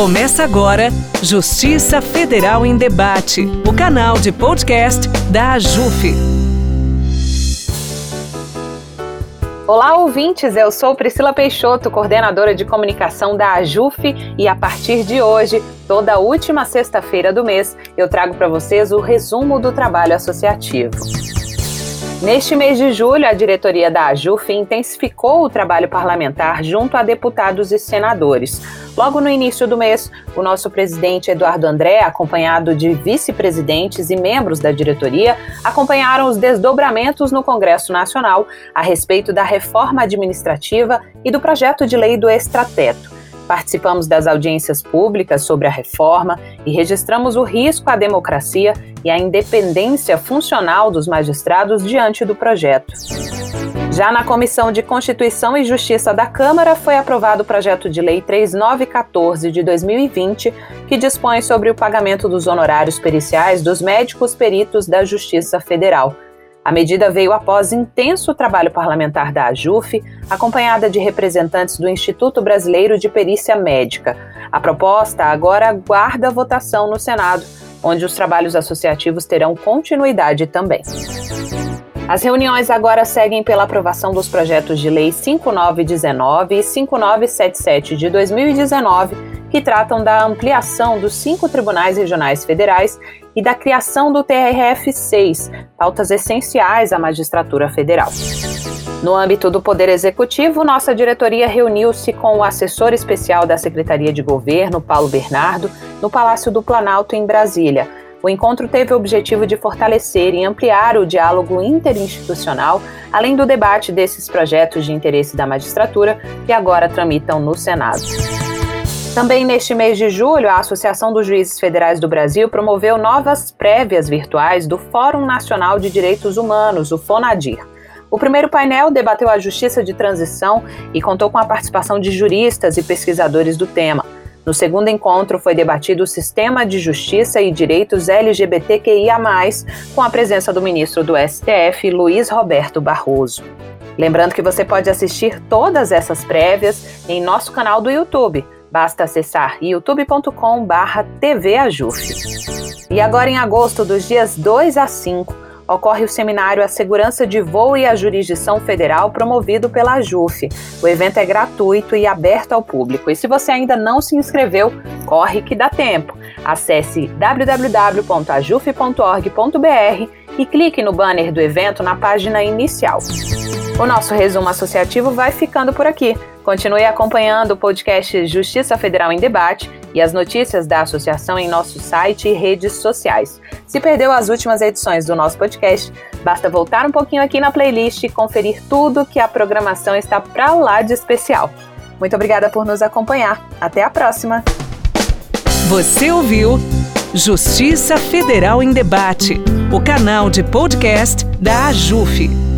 Começa agora Justiça Federal em Debate, o canal de podcast da AJUF. Olá, ouvintes! Eu sou Priscila Peixoto, coordenadora de comunicação da AJUF, e a partir de hoje, toda última sexta-feira do mês, eu trago para vocês o resumo do trabalho associativo. Neste mês de julho, a diretoria da AJUF intensificou o trabalho parlamentar junto a deputados e senadores. Logo no início do mês, o nosso presidente Eduardo André, acompanhado de vice-presidentes e membros da diretoria, acompanharam os desdobramentos no Congresso Nacional a respeito da reforma administrativa e do projeto de lei do extrateto. Participamos das audiências públicas sobre a reforma e registramos o risco à democracia e à independência funcional dos magistrados diante do projeto. Já na Comissão de Constituição e Justiça da Câmara foi aprovado o projeto de lei 3914 de 2020, que dispõe sobre o pagamento dos honorários periciais dos médicos peritos da Justiça Federal. A medida veio após intenso trabalho parlamentar da AJUF, acompanhada de representantes do Instituto Brasileiro de Perícia Médica. A proposta agora aguarda votação no Senado, onde os trabalhos associativos terão continuidade também. As reuniões agora seguem pela aprovação dos projetos de lei 5919 e 5977 de 2019 que tratam da ampliação dos cinco tribunais regionais federais e da criação do TRF-6, pautas essenciais à magistratura federal. No âmbito do Poder Executivo, nossa diretoria reuniu-se com o assessor especial da Secretaria de Governo, Paulo Bernardo, no Palácio do Planalto, em Brasília. O encontro teve o objetivo de fortalecer e ampliar o diálogo interinstitucional, além do debate desses projetos de interesse da magistratura que agora tramitam no Senado. Também neste mês de julho, a Associação dos Juízes Federais do Brasil promoveu novas prévias virtuais do Fórum Nacional de Direitos Humanos, o FONADIR. O primeiro painel debateu a justiça de transição e contou com a participação de juristas e pesquisadores do tema. No segundo encontro, foi debatido o sistema de justiça e direitos LGBTQIA, com a presença do ministro do STF, Luiz Roberto Barroso. Lembrando que você pode assistir todas essas prévias em nosso canal do YouTube Basta acessar youtube.com/tvajuf. E agora em agosto, dos dias 2 a 5, ocorre o seminário A Segurança de Voo e a Jurisdição Federal, promovido pela AJUF. O evento é gratuito e aberto ao público. E se você ainda não se inscreveu, corre que dá tempo. Acesse www.ajuf.org.br e clique no banner do evento na página inicial. O nosso resumo associativo vai ficando por aqui. Continue acompanhando o podcast Justiça Federal em Debate e as notícias da associação em nosso site e redes sociais. Se perdeu as últimas edições do nosso podcast, basta voltar um pouquinho aqui na playlist e conferir tudo que a programação está para lá de especial. Muito obrigada por nos acompanhar. Até a próxima. Você ouviu Justiça Federal em Debate, o canal de podcast da AJUF.